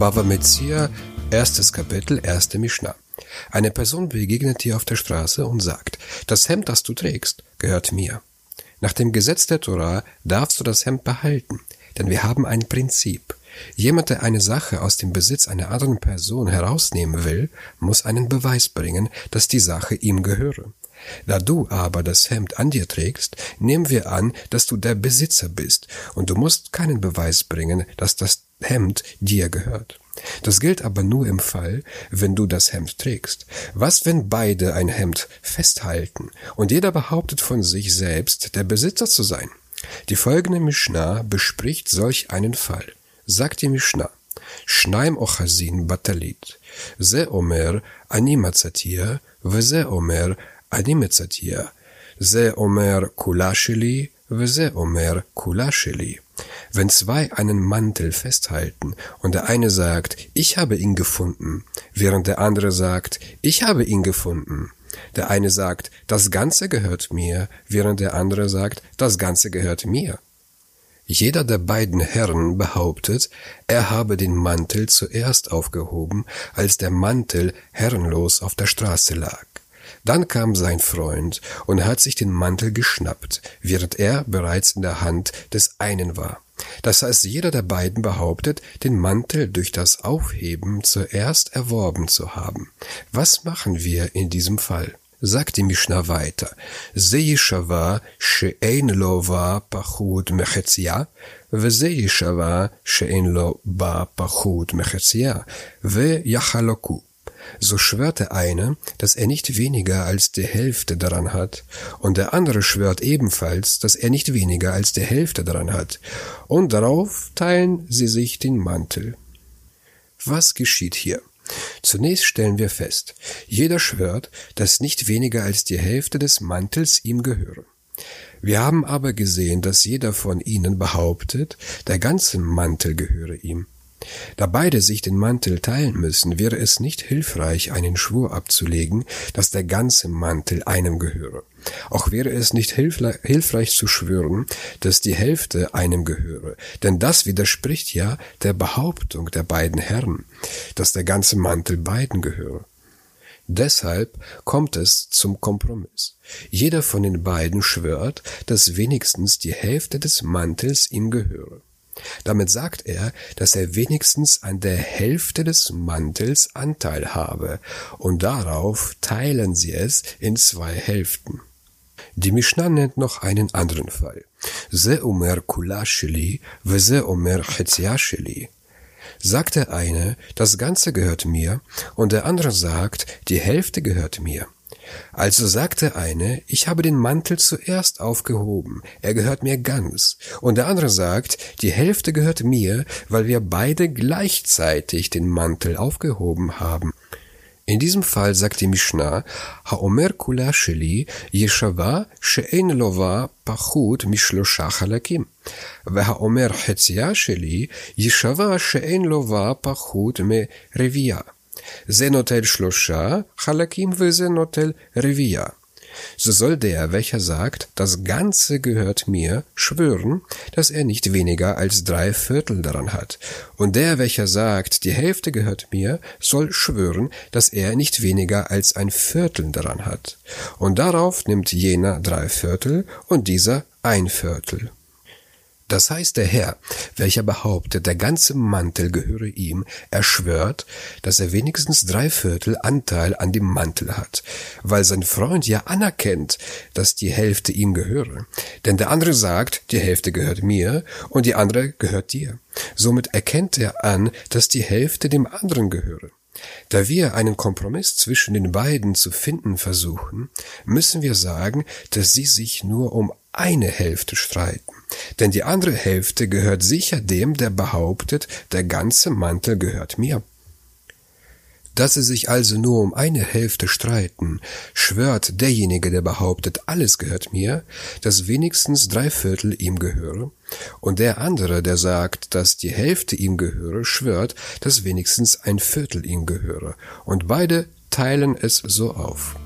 Bava Metzia, erstes Kapitel, erste Mishnah. Eine Person begegnet dir auf der Straße und sagt, das Hemd, das du trägst, gehört mir. Nach dem Gesetz der Torah darfst du das Hemd behalten, denn wir haben ein Prinzip. Jemand, der eine Sache aus dem Besitz einer anderen Person herausnehmen will, muss einen Beweis bringen, dass die Sache ihm gehöre. Da du aber das Hemd an dir trägst, nehmen wir an, dass du der Besitzer bist, und du musst keinen Beweis bringen, dass das Hemd dir gehört. Das gilt aber nur im Fall, wenn du das Hemd trägst. Was, wenn beide ein Hemd festhalten und jeder behauptet von sich selbst, der Besitzer zu sein? Die folgende Mishnah bespricht solch einen Fall. Sagt die Mishnah, Schneim ochasin batalit, Se omer animatzatia, vese omer animatzatia, Se omer kulashili, vese omer kulashili. Wenn zwei einen Mantel festhalten und der eine sagt, ich habe ihn gefunden, während der andere sagt, ich habe ihn gefunden. Der eine sagt, das Ganze gehört mir, während der andere sagt, das Ganze gehört mir. Jeder der beiden Herren behauptet, er habe den Mantel zuerst aufgehoben, als der Mantel herrenlos auf der Straße lag. Dann kam sein Freund und hat sich den Mantel geschnappt, während er bereits in der Hand des einen war. Das heißt, jeder der beiden behauptet, den Mantel durch das Aufheben zuerst erworben zu haben. Was machen wir in diesem Fall? sagt die Mishnah weiter. Seishava she'enlo va pachut mechetzia, veseishava she'enlo ba pachut mechetzia, ve yachaloku so schwört der eine, dass er nicht weniger als die Hälfte daran hat, und der andere schwört ebenfalls, dass er nicht weniger als die Hälfte daran hat, und darauf teilen sie sich den Mantel. Was geschieht hier? Zunächst stellen wir fest, jeder schwört, dass nicht weniger als die Hälfte des Mantels ihm gehöre. Wir haben aber gesehen, dass jeder von ihnen behauptet, der ganze Mantel gehöre ihm. Da beide sich den Mantel teilen müssen, wäre es nicht hilfreich, einen Schwur abzulegen, dass der ganze Mantel einem gehöre. Auch wäre es nicht hilfreich zu schwören, dass die Hälfte einem gehöre, denn das widerspricht ja der Behauptung der beiden Herren, dass der ganze Mantel beiden gehöre. Deshalb kommt es zum Kompromiss. Jeder von den beiden schwört, dass wenigstens die Hälfte des Mantels ihm gehöre. Damit sagt er, dass er wenigstens an der Hälfte des Mantels Anteil habe, und darauf teilen sie es in zwei Hälften. Die Mishnah nennt noch einen anderen Fall. Ze omer kula sheli, ze omer. Sagt der eine, das Ganze gehört mir, und der andere sagt, die Hälfte gehört mir. Also sagte eine, ich habe den Mantel zuerst aufgehoben, er gehört mir ganz, und der andere sagt, die Hälfte gehört mir, weil wir beide gleichzeitig den Mantel aufgehoben haben. In diesem Fall sagt die Mishnah, Haomer Kulasheli, yeshava she'en lova pachut mishlosha halakim. Vehaomer hetzia sheli yeshava she'en lova pachut me revia. Zenotel Shlosha, Chalakim ve Zenotel Revia. So soll der, welcher sagt, das Ganze gehört mir, schwören, dass er nicht weniger als drei Viertel daran hat. Und der, welcher sagt, die Hälfte gehört mir, soll schwören, dass er nicht weniger als ein Viertel daran hat. Und darauf nimmt jener drei Viertel und dieser ein Viertel. Das heißt, der Herr, welcher behauptet, der ganze Mantel gehöre ihm, er schwört, dass er wenigstens drei Viertel Anteil an dem Mantel hat, weil sein Freund ja anerkennt, dass die Hälfte ihm gehöre. Denn der andere sagt, die Hälfte gehört mir und die andere gehört dir. Somit erkennt er an, dass die Hälfte dem anderen gehöre. Da wir einen Kompromiss zwischen den beiden zu finden versuchen, müssen wir sagen, dass sie sich nur um eine Hälfte streiten. Denn die andere Hälfte gehört sicher dem, der behauptet, der ganze Mantel gehört mir. Dass sie sich also nur um eine Hälfte streiten, schwört derjenige, der behauptet, alles gehört mir, dass wenigstens drei Viertel ihm gehöre, und der andere, der sagt, dass die Hälfte ihm gehöre, schwört, dass wenigstens ein Viertel ihm gehöre, und beide teilen es so auf.